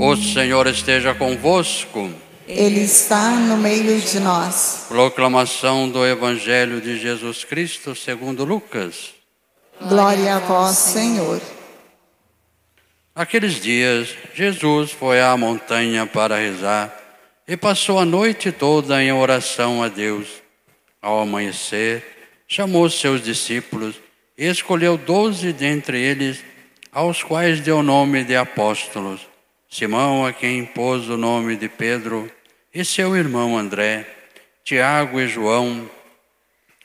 O Senhor esteja convosco. Ele está no meio de nós. Proclamação do Evangelho de Jesus Cristo segundo Lucas. Glória a vós, Senhor. Aqueles dias, Jesus foi à montanha para rezar e passou a noite toda em oração a Deus. Ao amanhecer, chamou seus discípulos e escolheu doze dentre eles, aos quais deu o nome de apóstolos. Simão, a quem pôs o nome de Pedro, e seu irmão André, Tiago e João,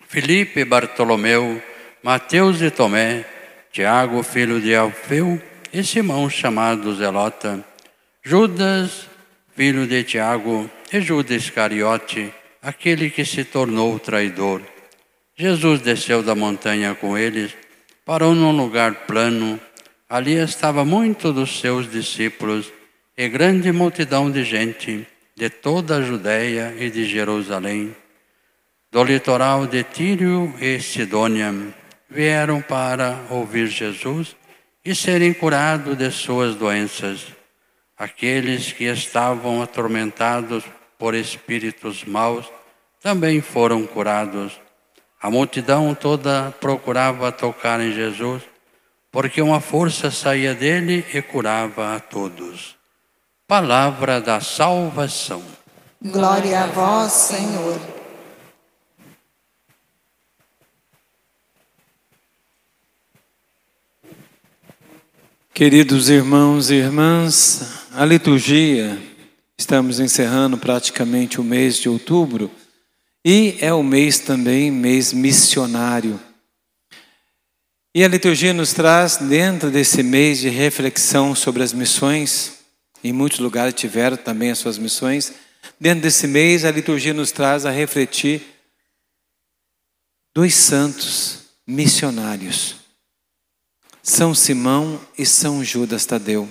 Filipe e Bartolomeu, Mateus e Tomé, Tiago, filho de Alfeu, e Simão, chamado Zelota, Judas, filho de Tiago, e Judas Iscariote, aquele que se tornou traidor. Jesus desceu da montanha com eles, parou num lugar plano. Ali estava muito dos seus discípulos e grande multidão de gente de toda a Judéia e de Jerusalém, do litoral de Tírio e Sidônia, vieram para ouvir Jesus e serem curados de suas doenças. Aqueles que estavam atormentados por espíritos maus também foram curados. A multidão toda procurava tocar em Jesus, porque uma força saía dele e curava a todos. Palavra da salvação. Glória a vós, Senhor. Queridos irmãos e irmãs, a liturgia, estamos encerrando praticamente o mês de outubro e é o mês também, mês missionário. E a liturgia nos traz, dentro desse mês de reflexão sobre as missões, em muitos lugares tiveram também as suas missões, dentro desse mês a liturgia nos traz a refletir dois santos missionários. São Simão e São Judas Tadeu.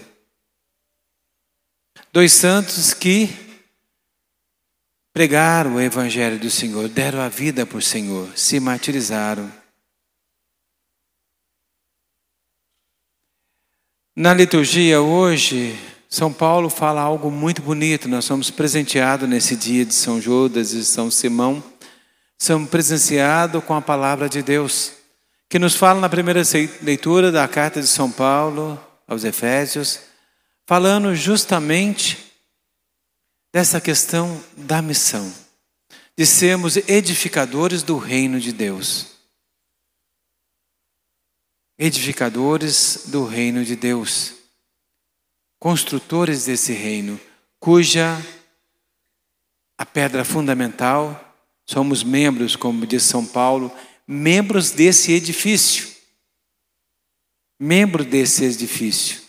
Dois santos que pregaram o Evangelho do Senhor, deram a vida por Senhor, se martirizaram. Na liturgia hoje, São Paulo fala algo muito bonito. Nós somos presenteados nesse dia de São Judas e São Simão. Somos presenciados com a palavra de Deus que nos fala na primeira leitura da carta de São Paulo aos Efésios, falando justamente dessa questão da missão, de sermos edificadores do reino de Deus. Edificadores do reino de Deus, construtores desse reino, cuja a pedra fundamental somos membros, como diz São Paulo, membros desse edifício. Membro desse edifício.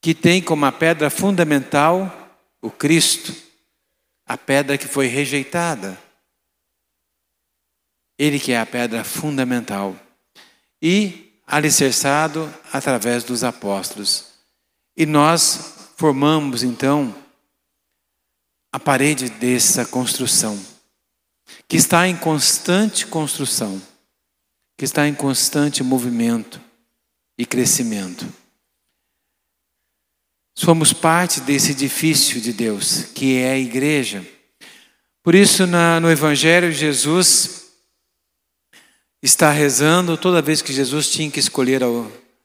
Que tem como a pedra fundamental o Cristo, a pedra que foi rejeitada. Ele que é a pedra fundamental. E alicerçado através dos apóstolos. E nós formamos então a parede dessa construção que está em constante construção, que está em constante movimento e crescimento. Somos parte desse edifício de Deus, que é a igreja. Por isso, na, no Evangelho, Jesus está rezando, toda vez que Jesus tinha que escolher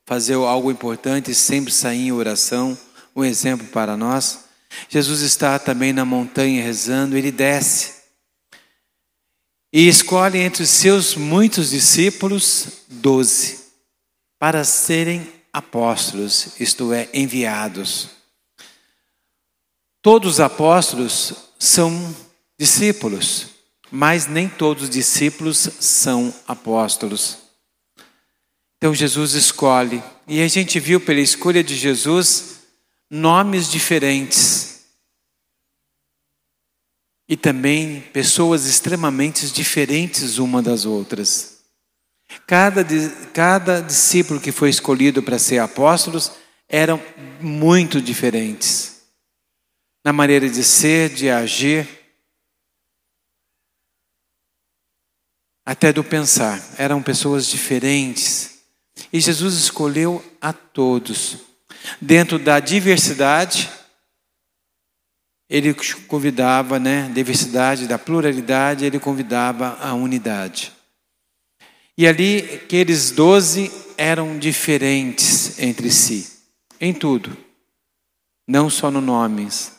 fazer algo importante, sempre sair em oração, um exemplo para nós. Jesus está também na montanha rezando, ele desce e escolhe entre os seus muitos discípulos doze para serem apóstolos, isto é, enviados. Todos os apóstolos são discípulos, mas nem todos os discípulos são apóstolos. Então Jesus escolhe, e a gente viu pela escolha de Jesus nomes diferentes e também pessoas extremamente diferentes uma das outras. Cada, cada discípulo que foi escolhido para ser apóstolos eram muito diferentes na maneira de ser, de agir, até do pensar. Eram pessoas diferentes. E Jesus escolheu a todos. Dentro da diversidade, ele convidava, né, diversidade, da pluralidade, ele convidava a unidade. E ali, aqueles doze eram diferentes entre si, em tudo, não só no nomes,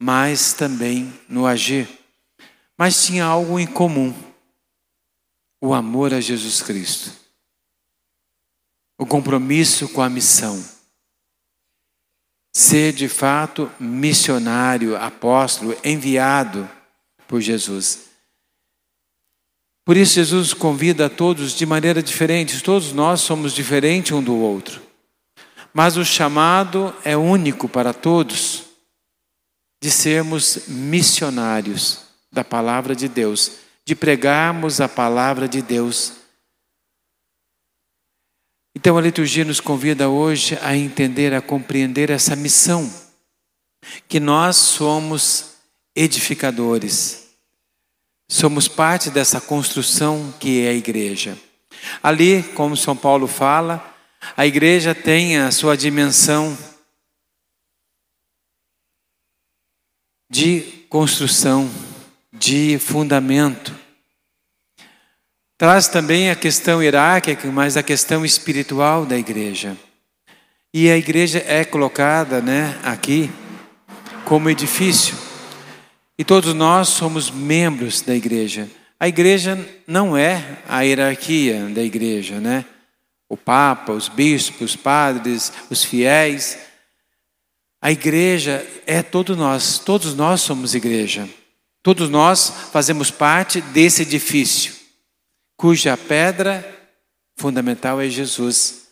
mas também no agir. Mas tinha algo em comum: o amor a Jesus Cristo, o compromisso com a missão ser de fato missionário, apóstolo, enviado por Jesus. Por isso, Jesus convida a todos de maneira diferente, todos nós somos diferentes um do outro, mas o chamado é único para todos de sermos missionários da palavra de Deus, de pregarmos a palavra de Deus. Então a liturgia nos convida hoje a entender, a compreender essa missão, que nós somos edificadores, somos parte dessa construção que é a igreja. Ali, como São Paulo fala, a igreja tem a sua dimensão de construção, de fundamento. Traz também a questão hierárquica, mas a questão espiritual da igreja. E a igreja é colocada né, aqui como edifício. E todos nós somos membros da igreja. A igreja não é a hierarquia da igreja, né? O Papa, os bispos, os padres, os fiéis. A igreja é todos nós, todos nós somos igreja. Todos nós fazemos parte desse edifício cuja pedra fundamental é Jesus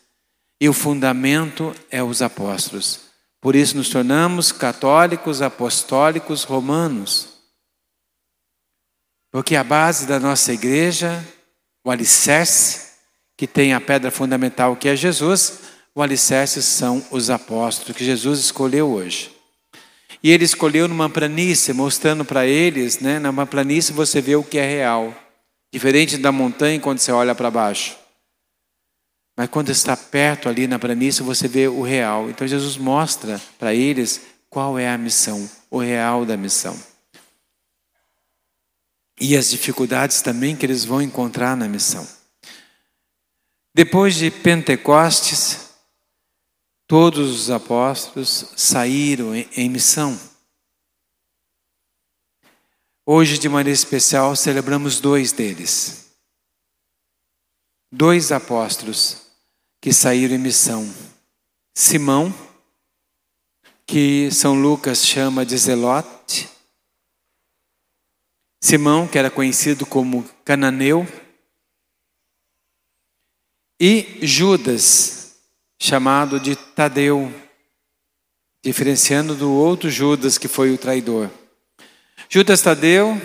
e o fundamento é os apóstolos. Por isso nos tornamos católicos, apostólicos, romanos. Porque a base da nossa igreja, o alicerce, que tem a pedra fundamental que é Jesus, o alicerce são os apóstolos que Jesus escolheu hoje. E ele escolheu numa planície, mostrando para eles, né, numa planície você vê o que é real. Diferente da montanha quando você olha para baixo. Mas quando está perto ali na planície, você vê o real. Então Jesus mostra para eles qual é a missão, o real da missão. E as dificuldades também que eles vão encontrar na missão. Depois de Pentecostes, todos os apóstolos saíram em missão. Hoje, de maneira especial, celebramos dois deles. Dois apóstolos que saíram em missão. Simão, que São Lucas chama de Zelote. Simão, que era conhecido como Cananeu. E Judas, chamado de Tadeu, diferenciando do outro Judas que foi o traidor. Judas Tadeu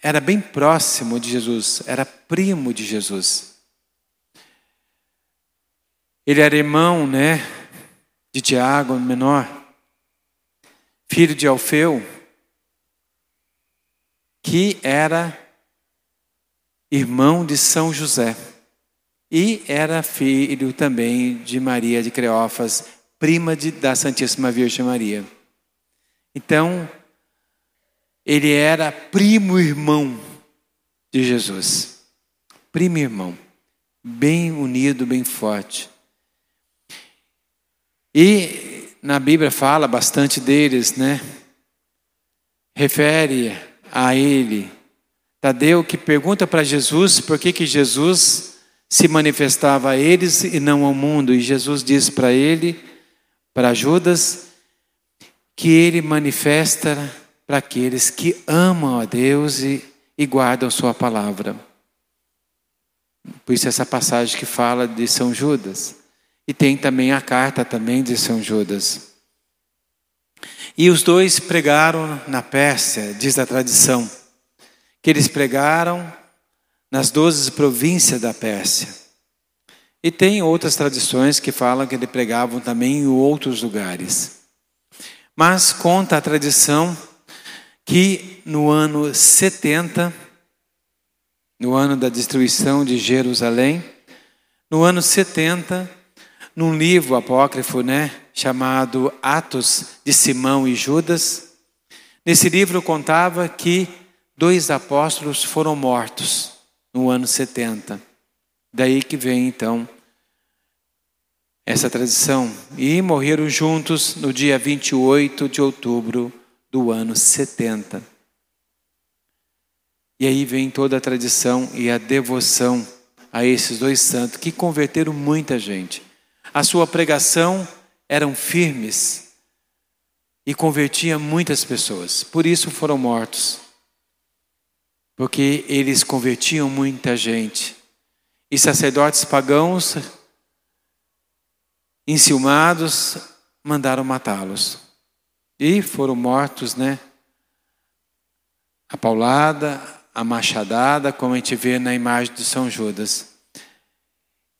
era bem próximo de Jesus, era primo de Jesus. Ele era irmão, né, de Tiago, menor, filho de Alfeu, que era irmão de São José. E era filho também de Maria de Creófas, prima de, da Santíssima Virgem Maria. Então, ele era primo irmão de Jesus. Primo irmão. Bem unido, bem forte. E na Bíblia fala bastante deles, né? Refere a ele. Tadeu que pergunta para Jesus por que, que Jesus se manifestava a eles e não ao mundo. E Jesus diz para ele, para Judas, que ele manifesta para aqueles que amam a Deus e, e guardam Sua palavra. Por isso essa passagem que fala de São Judas. E tem também a carta também de São Judas. E os dois pregaram na Pérsia, diz a tradição, que eles pregaram nas doze províncias da Pérsia. E tem outras tradições que falam que eles pregavam também em outros lugares. Mas conta a tradição que no ano 70, no ano da destruição de Jerusalém, no ano 70, num livro apócrifo, né, chamado Atos de Simão e Judas. Nesse livro contava que dois apóstolos foram mortos no ano 70. Daí que vem então essa tradição. E morreram juntos no dia 28 de outubro do ano 70. E aí vem toda a tradição e a devoção a esses dois santos que converteram muita gente. A sua pregação eram firmes e convertia muitas pessoas. Por isso foram mortos. Porque eles convertiam muita gente. E sacerdotes pagãos enciumados mandaram matá-los. E foram mortos, né? A paulada, a machadada, como a gente vê na imagem de São Judas.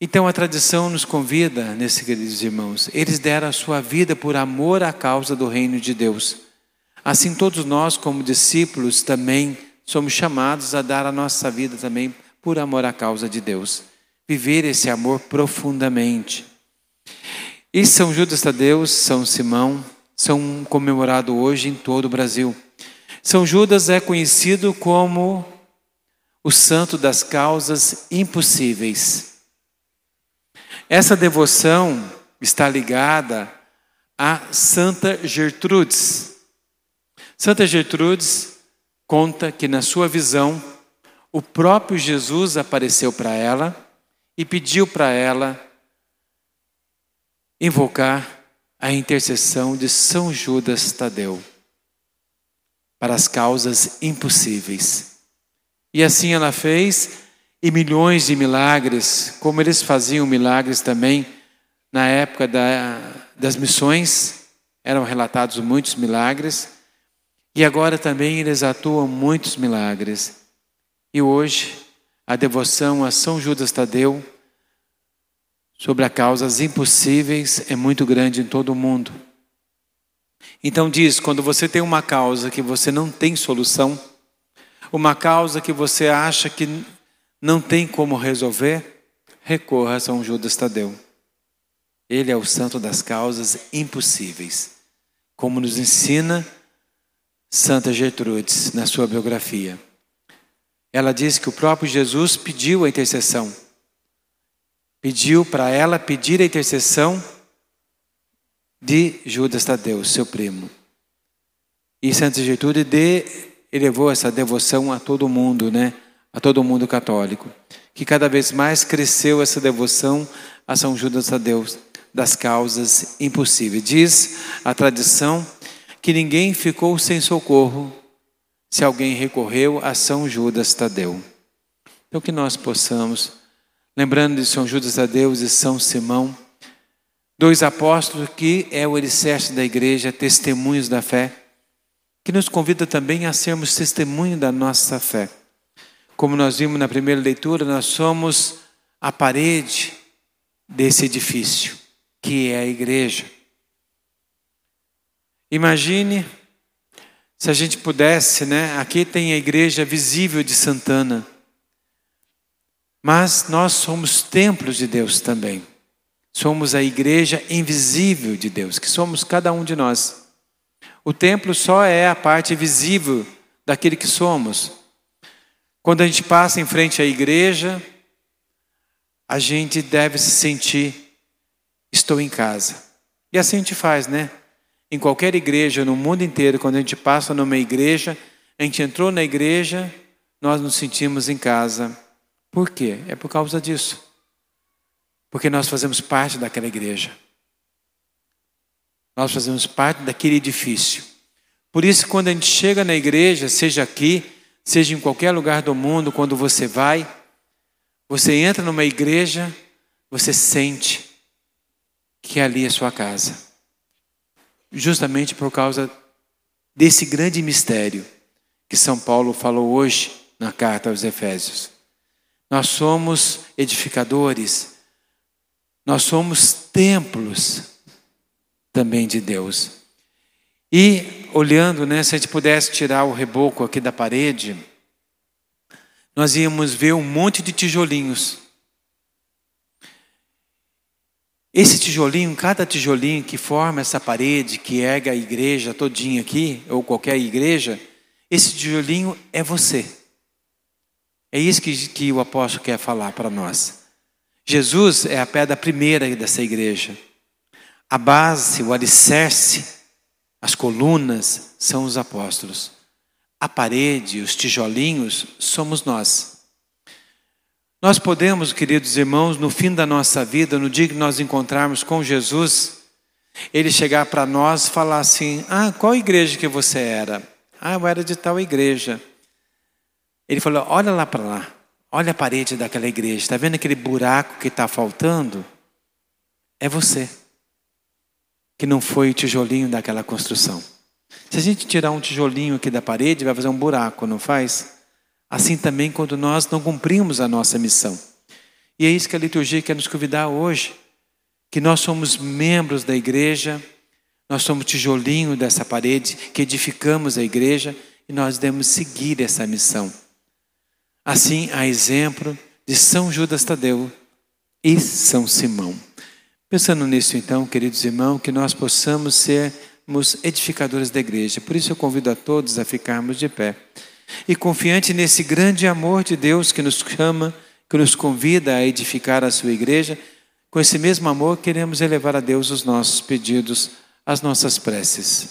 Então a tradição nos convida, nesses queridos irmãos, eles deram a sua vida por amor à causa do reino de Deus. Assim todos nós, como discípulos, também somos chamados a dar a nossa vida também por amor à causa de Deus. Viver esse amor profundamente. E São Judas Tadeu, São Simão, são comemorados hoje em todo o Brasil. São Judas é conhecido como o santo das causas impossíveis. Essa devoção está ligada a Santa Gertrudes. Santa Gertrudes conta que, na sua visão, o próprio Jesus apareceu para ela e pediu para ela invocar a intercessão de São Judas Tadeu para as causas impossíveis. E assim ela fez, e milhões de milagres, como eles faziam milagres também na época da, das missões, eram relatados muitos milagres, e agora também eles atuam muitos milagres. E hoje, a devoção a São Judas Tadeu sobre as causas impossíveis é muito grande em todo o mundo. Então diz, quando você tem uma causa que você não tem solução, uma causa que você acha que não tem como resolver, recorra a São Judas Tadeu. Ele é o santo das causas impossíveis, como nos ensina Santa Gertrudes na sua biografia. Ela diz que o próprio Jesus pediu a intercessão. Pediu para ela pedir a intercessão de Judas Tadeu, seu primo. E Santa Gertrude de, elevou essa devoção a todo mundo, né? A todo mundo católico. Que cada vez mais cresceu essa devoção a São Judas Tadeu, das causas impossíveis. Diz a tradição que ninguém ficou sem socorro se alguém recorreu a São Judas Tadeu. Então que nós possamos, lembrando de São Judas Tadeu e São Simão, Dois apóstolos que é o alicerce da igreja, testemunhos da fé, que nos convida também a sermos testemunho da nossa fé. Como nós vimos na primeira leitura, nós somos a parede desse edifício, que é a igreja. Imagine se a gente pudesse, né? Aqui tem a igreja visível de Santana, mas nós somos templos de Deus também. Somos a igreja invisível de Deus, que somos cada um de nós. O templo só é a parte visível daquele que somos. Quando a gente passa em frente à igreja, a gente deve se sentir, estou em casa. E assim a gente faz, né? Em qualquer igreja, no mundo inteiro, quando a gente passa numa igreja, a gente entrou na igreja, nós nos sentimos em casa. Por quê? É por causa disso porque nós fazemos parte daquela igreja. Nós fazemos parte daquele edifício. Por isso, quando a gente chega na igreja, seja aqui, seja em qualquer lugar do mundo, quando você vai, você entra numa igreja, você sente que ali é sua casa. Justamente por causa desse grande mistério que São Paulo falou hoje na carta aos Efésios. Nós somos edificadores nós somos templos também de Deus. E olhando, né, se a gente pudesse tirar o reboco aqui da parede, nós íamos ver um monte de tijolinhos. Esse tijolinho, cada tijolinho que forma essa parede, que erga a igreja todinha aqui, ou qualquer igreja, esse tijolinho é você. É isso que, que o apóstolo quer falar para nós. Jesus é a pedra primeira dessa igreja. A base, o alicerce, as colunas são os apóstolos. A parede, os tijolinhos, somos nós. Nós podemos, queridos irmãos, no fim da nossa vida, no dia que nós encontrarmos com Jesus, ele chegar para nós e falar assim: Ah, qual igreja que você era? Ah, eu era de tal igreja. Ele falou: Olha lá para lá, olha a parede daquela igreja, está vendo aquele buraco que está faltando? É você, que não foi o tijolinho daquela construção. Se a gente tirar um tijolinho aqui da parede, vai fazer um buraco, não faz? Assim também quando nós não cumprimos a nossa missão. E é isso que a liturgia quer nos convidar hoje, que nós somos membros da igreja, nós somos tijolinho dessa parede, que edificamos a igreja e nós devemos seguir essa missão. Assim, a exemplo de São Judas Tadeu e São Simão. Pensando nisso, então, queridos irmãos, que nós possamos sermos edificadores da igreja. Por isso eu convido a todos a ficarmos de pé. E confiante nesse grande amor de Deus que nos chama, que nos convida a edificar a sua igreja, com esse mesmo amor queremos elevar a Deus os nossos pedidos, as nossas preces.